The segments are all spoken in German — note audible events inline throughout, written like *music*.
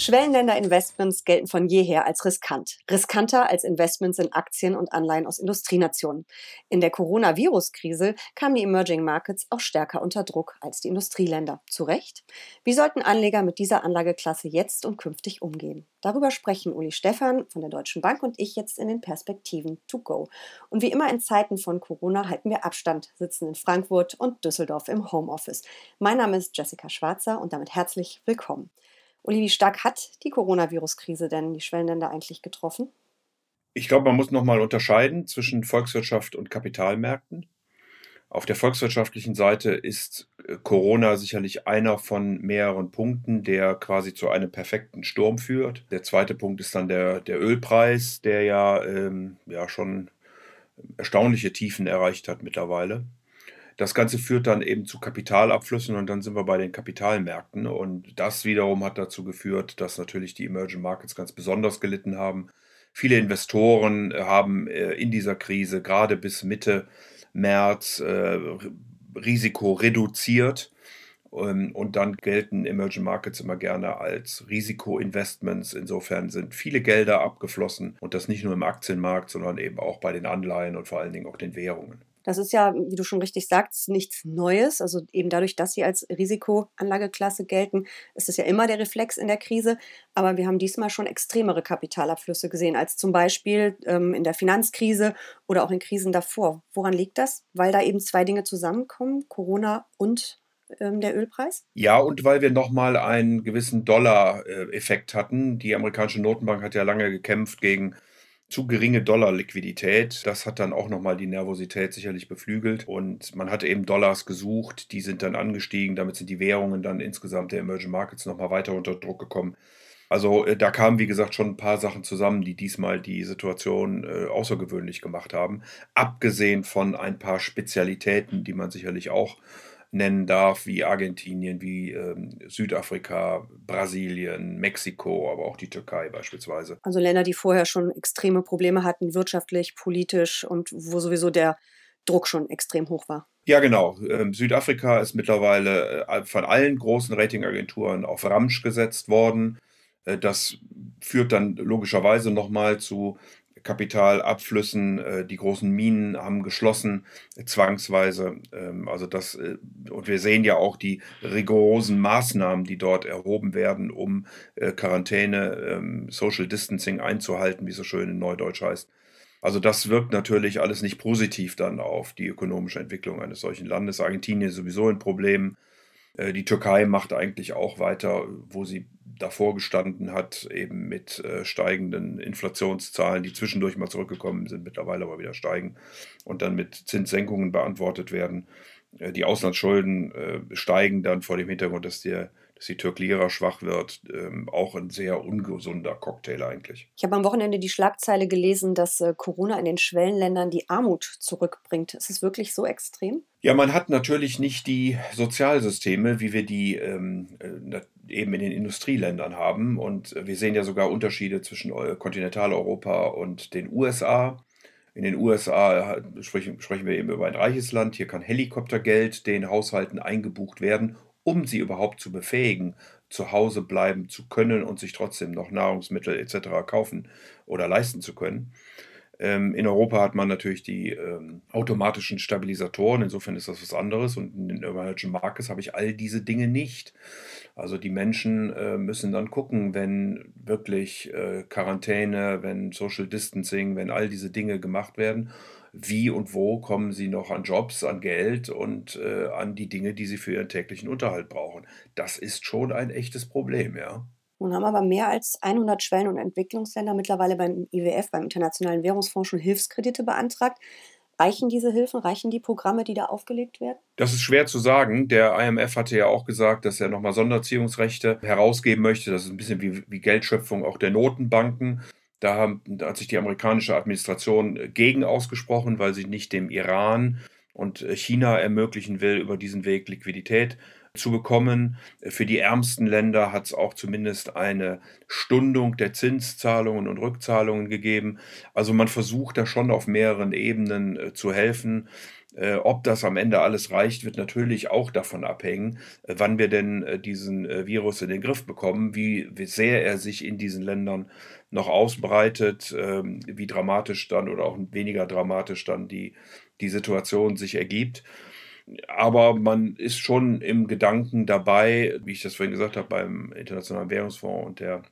Schwellenländer-Investments gelten von jeher als riskant. Riskanter als Investments in Aktien und Anleihen aus Industrienationen. In der Coronavirus-Krise kamen die Emerging Markets auch stärker unter Druck als die Industrieländer. Zu Recht? Wie sollten Anleger mit dieser Anlageklasse jetzt und künftig umgehen? Darüber sprechen Uli Stephan von der Deutschen Bank und ich jetzt in den Perspektiven to go. Und wie immer in Zeiten von Corona halten wir Abstand, sitzen in Frankfurt und Düsseldorf im Homeoffice. Mein Name ist Jessica Schwarzer und damit herzlich willkommen. Uli, wie stark hat die Coronavirus-Krise denn die Schwellenländer eigentlich getroffen? Ich glaube, man muss nochmal unterscheiden zwischen Volkswirtschaft und Kapitalmärkten. Auf der volkswirtschaftlichen Seite ist äh, Corona sicherlich einer von mehreren Punkten, der quasi zu einem perfekten Sturm führt. Der zweite Punkt ist dann der, der Ölpreis, der ja, ähm, ja schon erstaunliche Tiefen erreicht hat mittlerweile. Das Ganze führt dann eben zu Kapitalabflüssen und dann sind wir bei den Kapitalmärkten. Und das wiederum hat dazu geführt, dass natürlich die Emerging Markets ganz besonders gelitten haben. Viele Investoren äh, haben äh, in dieser Krise gerade bis Mitte März äh, Risiko reduziert. Ähm, und dann gelten Emerging Markets immer gerne als Risikoinvestments. Insofern sind viele Gelder abgeflossen und das nicht nur im Aktienmarkt, sondern eben auch bei den Anleihen und vor allen Dingen auch den Währungen. Das ist ja, wie du schon richtig sagst, nichts Neues. Also eben dadurch, dass sie als Risikoanlageklasse gelten, ist es ja immer der Reflex in der Krise. Aber wir haben diesmal schon extremere Kapitalabflüsse gesehen, als zum Beispiel ähm, in der Finanzkrise oder auch in Krisen davor. Woran liegt das? Weil da eben zwei Dinge zusammenkommen, Corona und ähm, der Ölpreis? Ja, und weil wir nochmal einen gewissen Dollar-Effekt hatten. Die amerikanische Notenbank hat ja lange gekämpft gegen zu geringe Dollarliquidität. Das hat dann auch nochmal die Nervosität sicherlich beflügelt. Und man hatte eben Dollars gesucht, die sind dann angestiegen. Damit sind die Währungen dann insgesamt der Emerging Markets nochmal weiter unter Druck gekommen. Also äh, da kamen, wie gesagt, schon ein paar Sachen zusammen, die diesmal die Situation äh, außergewöhnlich gemacht haben. Abgesehen von ein paar Spezialitäten, die man sicherlich auch nennen darf, wie Argentinien, wie ähm, Südafrika, Brasilien, Mexiko, aber auch die Türkei beispielsweise. Also Länder, die vorher schon extreme Probleme hatten, wirtschaftlich, politisch und wo sowieso der Druck schon extrem hoch war. Ja, genau. Ähm, Südafrika ist mittlerweile äh, von allen großen Ratingagenturen auf Ramsch gesetzt worden. Äh, das führt dann logischerweise nochmal zu Kapitalabflüssen. Äh, die großen Minen haben geschlossen, äh, zwangsweise. Ähm, also das, äh, und wir sehen ja auch die rigorosen Maßnahmen, die dort erhoben werden, um Quarantäne, ähm, Social Distancing einzuhalten, wie so schön in Neudeutsch heißt. Also das wirkt natürlich alles nicht positiv dann auf die ökonomische Entwicklung eines solchen Landes. Argentinien ist sowieso ein Problem. Die Türkei macht eigentlich auch weiter, wo sie davor gestanden hat, eben mit äh, steigenden Inflationszahlen, die zwischendurch mal zurückgekommen sind, mittlerweile aber wieder steigen und dann mit Zinssenkungen beantwortet werden. Äh, die Auslandsschulden äh, steigen dann vor dem Hintergrund, dass der dass die Türklira schwach wird, ähm, auch ein sehr ungesunder Cocktail eigentlich. Ich habe am Wochenende die Schlagzeile gelesen, dass äh, Corona in den Schwellenländern die Armut zurückbringt. Ist es wirklich so extrem? Ja, man hat natürlich nicht die Sozialsysteme, wie wir die ähm, äh, eben in den Industrieländern haben. Und wir sehen ja sogar Unterschiede zwischen Kontinentaleuropa und den USA. In den USA äh, sprechen, sprechen wir eben über ein reiches Land. Hier kann Helikoptergeld den Haushalten eingebucht werden, um sie überhaupt zu befähigen, zu Hause bleiben zu können und sich trotzdem noch Nahrungsmittel etc. kaufen oder leisten zu können. Ähm, in Europa hat man natürlich die ähm, automatischen Stabilisatoren, insofern ist das was anderes. Und in den Emerging Markets habe ich all diese Dinge nicht. Also die Menschen äh, müssen dann gucken, wenn wirklich äh, Quarantäne, wenn Social Distancing, wenn all diese Dinge gemacht werden wie und wo kommen sie noch an Jobs, an Geld und äh, an die Dinge, die sie für ihren täglichen Unterhalt brauchen. Das ist schon ein echtes Problem, ja. Nun haben aber mehr als 100 Schwellen- und Entwicklungsländer mittlerweile beim IWF, beim Internationalen Währungsfonds, schon Hilfskredite beantragt. Reichen diese Hilfen, reichen die Programme, die da aufgelegt werden? Das ist schwer zu sagen. Der IMF hatte ja auch gesagt, dass er nochmal Sonderziehungsrechte herausgeben möchte. Das ist ein bisschen wie, wie Geldschöpfung auch der Notenbanken. Da, hat sich die amerikanische Administration äh, gegen ausgesprochen, weil sie nicht dem Iran und äh, China ermöglichen will, über diesen Weg Liquidität zu bekommen. Für die ärmsten Länder hat es auch zumindest eine Stundung der Zinszahlungen und Rückzahlungen gegeben. Also man versucht da schon auf mehreren Ebenen äh, zu helfen. Ob das am Ende alles reicht, wird natürlich auch davon abhängen, wann wir denn diesen Virus in den Griff bekommen, wie, sehr er sich in diesen Ländern noch ausbreitet, ähm, wie dramatisch dann oder auch weniger dramatisch dann die, die Situation sich ergibt. Aber man ist schon im Gedanken dabei, wie ich das vorhin gesagt habe, beim Internationalen Währungsfonds und der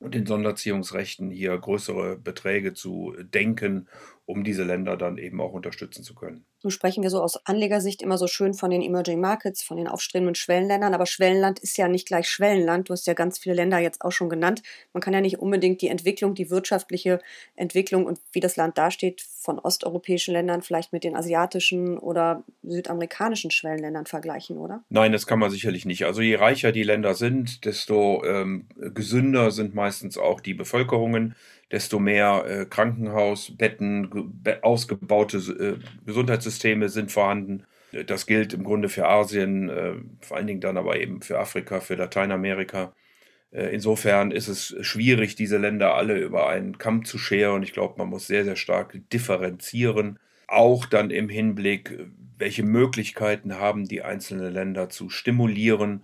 und den Sonderziehungsrechten hier größere Beträge zu denken, um diese Länder dann eben auch unterstützen zu können. Nun sprechen wir so aus Anlegersicht immer so schön von den Emerging Markets, von den aufstrebenden Schwellenländern, aber Schwellenland ist ja nicht gleich Schwellenland. Du hast ja ganz viele Länder jetzt auch schon genannt. Man kann ja nicht unbedingt die Entwicklung, die wirtschaftliche Entwicklung und wie das Land dasteht von osteuropäischen Ländern vielleicht mit den asiatischen oder südamerikanischen Schwellenländern vergleichen, oder? Nein, das kann man sicherlich nicht. Also je reicher die Länder sind, desto ähm, gesünder sind meistens auch die Bevölkerungen desto mehr äh, Krankenhausbetten, ausgebaute äh, Gesundheitssysteme sind vorhanden. Das gilt im Grunde für Asien, äh, vor allen Dingen dann aber eben für Afrika, für Lateinamerika. Äh, insofern ist es schwierig, diese Länder alle über einen Kamm zu scheren. Ich glaube, man muss sehr, sehr stark differenzieren. Auch dann im Hinblick, welche Möglichkeiten haben die einzelnen Länder zu stimulieren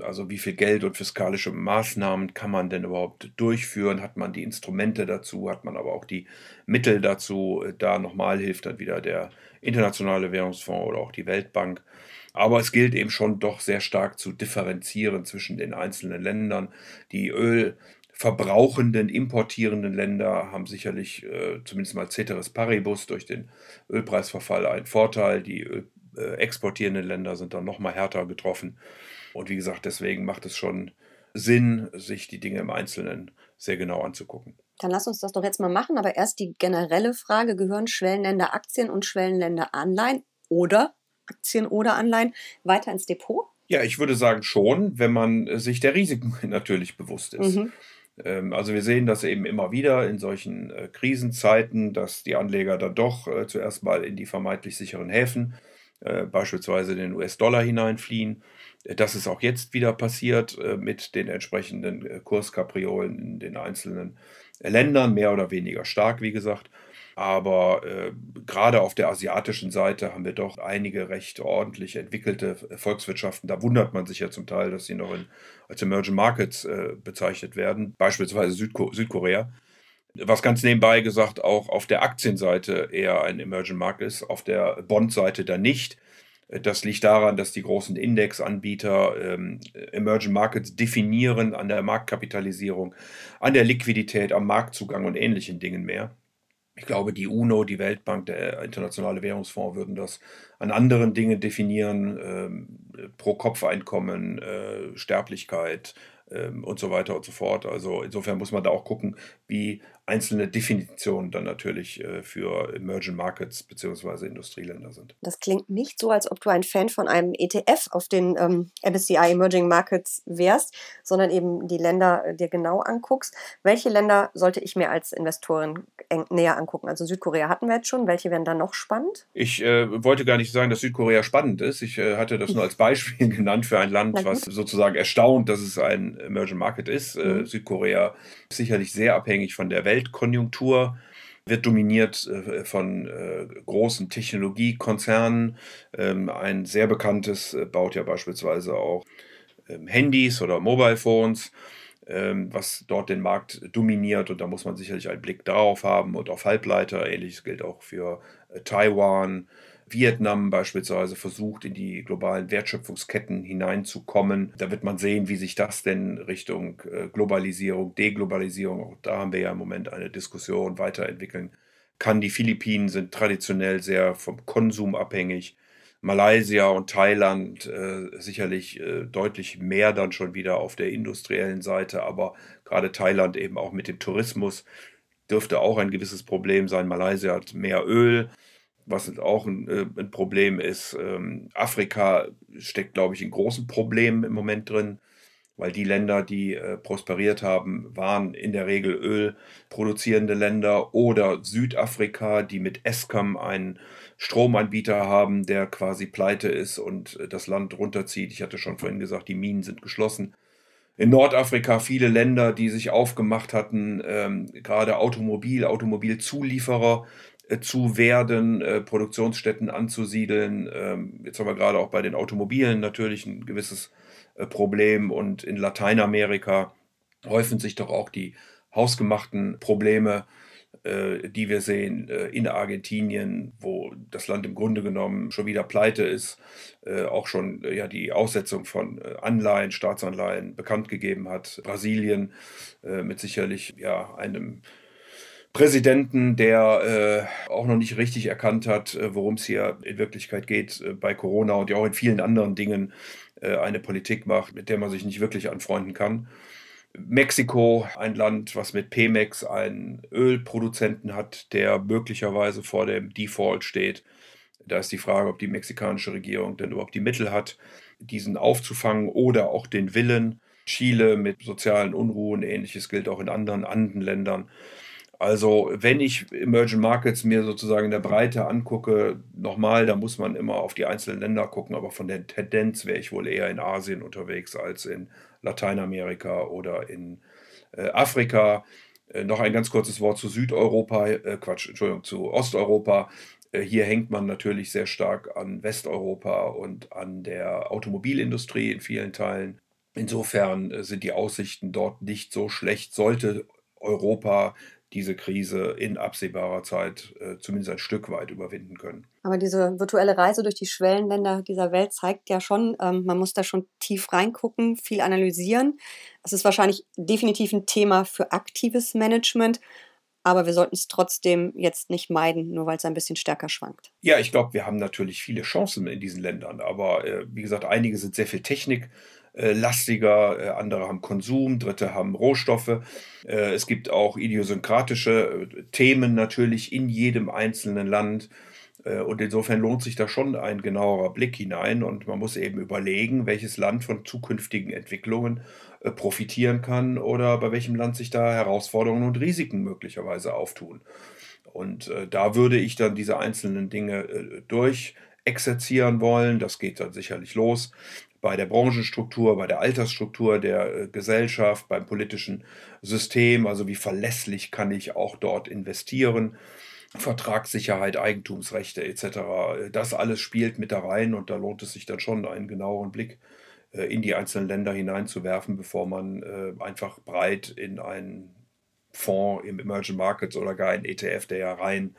also wie viel Geld und fiskalische Maßnahmen kann man denn überhaupt durchführen? Hat man die Instrumente dazu? Hat man aber auch die Mittel dazu? Da nochmal hilft dann wieder der Internationale Währungsfonds oder auch die Weltbank. Aber es gilt eben schon doch sehr stark zu differenzieren zwischen den einzelnen Ländern. Die ölverbrauchenden, importierenden Länder haben sicherlich äh, zumindest mal Ceteris Paribus durch den Ölpreisverfall einen Vorteil. Die Öl, äh, exportierenden Länder sind dann nochmal härter getroffen. Und wie gesagt, deswegen macht es schon Sinn, sich die Dinge im Einzelnen sehr genau anzugucken. Dann lass uns das doch jetzt mal machen, aber erst die generelle Frage, gehören Schwellenländer Aktien und Schwellenländer Anleihen oder Aktien oder Anleihen weiter ins Depot? Ja, ich würde sagen schon, wenn man sich der Risiken *laughs* natürlich bewusst ist. Mhm. Ähm, also wir sehen das eben immer wieder in solchen äh, Krisenzeiten, dass die Anleger dann doch äh, zuerst mal in die vermeintlich sicheren Häfen, äh, beispielsweise den US-Dollar hineinfliehen das ist auch jetzt wieder passiert äh, mit den entsprechenden äh, Kurskapriolen in den einzelnen Ländern, mehr oder weniger stark, wie gesagt. Aber äh, gerade auf der asiatischen Seite haben wir doch einige recht ordentlich entwickelte Volkswirtschaften. Da wundert man sich ja zum Teil, dass sie noch in, als Emerging Markets äh, bezeichnet werden, beispielsweise Südko Südkorea. Was ganz nebenbei gesagt auch auf der Aktienseite eher ein Emerging Market ist, auf der Bond-Seite dann nicht. Das liegt daran, dass die großen Indexanbieter ähm, Emerging Markets definieren an der Marktkapitalisierung, an der Liquidität, am Marktzugang und ähnlichen Dingen mehr. Ich glaube, die UNO, die Weltbank, der Internationale Währungsfonds würden das an anderen Dingen definieren, ähm, Pro-Kopf-Einkommen, äh, Sterblichkeit, ähm, und so weiter und so fort. Also insofern muss man da auch gucken, wie einzelne Definitionen dann natürlich äh, für Emerging Markets bzw. Industrieländer sind. Das klingt nicht so, als ob du ein Fan von einem ETF auf den ähm, MSCI Emerging Markets wärst, sondern eben die Länder äh, dir genau anguckst. Welche Länder sollte ich mir als Investorin näher angucken? Also Südkorea hatten wir jetzt schon. Welche wären da noch spannend? Ich äh, wollte gar nicht sagen, dass Südkorea spannend ist. Ich äh, hatte das nur als Beispiel *laughs* genannt für ein Land, was sozusagen erstaunt, dass es ein Emerging Market ist. Mhm. Südkorea ist sicherlich sehr abhängig von der Weltkonjunktur wird dominiert äh, von äh, großen Technologiekonzernen. Ähm, ein sehr bekanntes äh, baut ja beispielsweise auch ähm, Handys oder Mobile Phones, ähm, was dort den Markt dominiert. Und da muss man sicherlich einen Blick darauf haben und auf Halbleiter. Ähnliches gilt auch für Taiwan, Vietnam beispielsweise versucht, in die globalen Wertschöpfungsketten hineinzukommen. Da wird man sehen, wie sich das denn Richtung äh, Globalisierung, Deglobalisierung, auch da haben wir ja im Moment eine Diskussion, weiterentwickeln kann. Die Philippinen sind traditionell sehr vom Konsum abhängig. Malaysia und Thailand äh, sicherlich äh, deutlich mehr dann schon wieder auf der industriellen Seite, aber gerade Thailand eben auch mit dem Tourismus dürfte auch ein gewisses Problem sein. Malaysia hat mehr Öl, was auch ein, äh, ein Problem ist. Ähm, Afrika steckt, glaube ich, in großen Problemen im Moment drin, weil die Länder, die äh, prosperiert haben, waren in der Regel ölproduzierende Länder oder Südafrika, die mit Eskom einen Stromanbieter haben, der quasi pleite ist und äh, das Land runterzieht. Ich hatte schon vorhin gesagt, die Minen sind geschlossen. In Nordafrika viele Länder, die sich aufgemacht hatten, ähm, gerade Automobil, Automobilzulieferer zu werden, äh, Produktionsstätten anzusiedeln. Ähm, jetzt haben wir gerade auch bei den Automobilen natürlich ein gewisses äh, Problem und in Lateinamerika häufen sich doch auch die hausgemachten Probleme, äh, die wir sehen äh, in Argentinien, wo das Land im Grunde genommen schon wieder pleite ist, auch schon ja die Aussetzung von Anleihen, Staatsanleihen bekannt gegeben hat. Brasilien mit sicherlich ja einem Präsidenten, der äh, auch noch nicht richtig erkannt hat, äh, worum es hier in Wirklichkeit geht äh, bei Corona und ja auch in vielen anderen Dingen äh, eine Politik macht, mit der man sich nicht wirklich anfreunden kann. Mexiko, ein Land, was mit Pemex einen Ölproduzenten hat, der möglicherweise vor dem Default steht. Da ist die Frage, ob die mexikanische Regierung denn überhaupt die Mittel hat, diesen aufzufangen oder auch den Willen. Chile mit sozialen Unruhen, ähnliches gilt auch in anderen Andenländern. Also wenn ich Emerging Markets mir sozusagen in der Breite angucke, nochmal, da muss man immer auf die einzelnen Länder gucken, aber von der Tendenz wäre ich wohl eher in Asien unterwegs als in Lateinamerika oder in äh, Afrika. Äh, noch ein ganz kurzes Wort zu Südeuropa, äh, Quatsch, Entschuldigung, zu Osteuropa. Äh, hier hängt man natürlich sehr stark an Westeuropa und an der Automobilindustrie in vielen Teilen. Insofern äh, sind die Aussichten dort nicht so schlecht, sollte Europa diese Krise in absehbarer Zeit äh, zumindest ein Stück weit überwinden können. Aber diese virtuelle Reise durch die Schwellenländer dieser Welt zeigt ja schon, ähm, man muss da schon tief reingucken, viel analysieren. Es ist wahrscheinlich definitiv ein Thema für aktives Management. Aber wir sollten es trotzdem jetzt nicht meiden, nur weil es ein bisschen stärker schwankt. Ja, ich glaube, wir haben natürlich viele Chancen in diesen Ländern. Aber äh, wie gesagt, einige sind sehr viel Technik lastiger, äh, andere haben Konsum, dritte haben Rohstoffe. Äh, es gibt auch idiosynkratische Themen natürlich in jedem einzelnen Land. Und insofern lohnt sich da schon ein genauerer Blick hinein und man muss eben überlegen, welches Land von zukünftigen Entwicklungen profitieren kann oder bei welchem Land sich da Herausforderungen und Risiken möglicherweise auftun. Und da würde ich dann diese einzelnen Dinge durch exerzieren wollen. Das geht dann sicherlich los bei der Branchenstruktur, bei der Altersstruktur der äh, Gesellschaft, beim politischen System, also wie verlässlich kann ich auch dort investieren. Vertragssicherheit, Eigentumsrechte etc. Das alles spielt mit da rein und da lohnt es sich dann schon, einen genaueren Blick äh, in die einzelnen Länder hineinzuwerfen, bevor man äh, einfach breit in einen Fonds im Emerging Markets oder gar einen ETF, der ja rein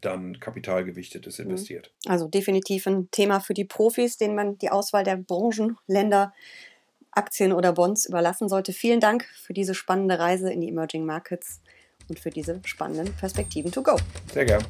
dann kapitalgewichtetes mhm. investiert. Also definitiv ein Thema für die Profis, denen man die Auswahl der Branchen, Länder, Aktien oder Bonds überlassen sollte. Vielen Dank für diese spannende Reise in die Emerging Markets und für diese spannenden Perspektiven to go. Sehr gern.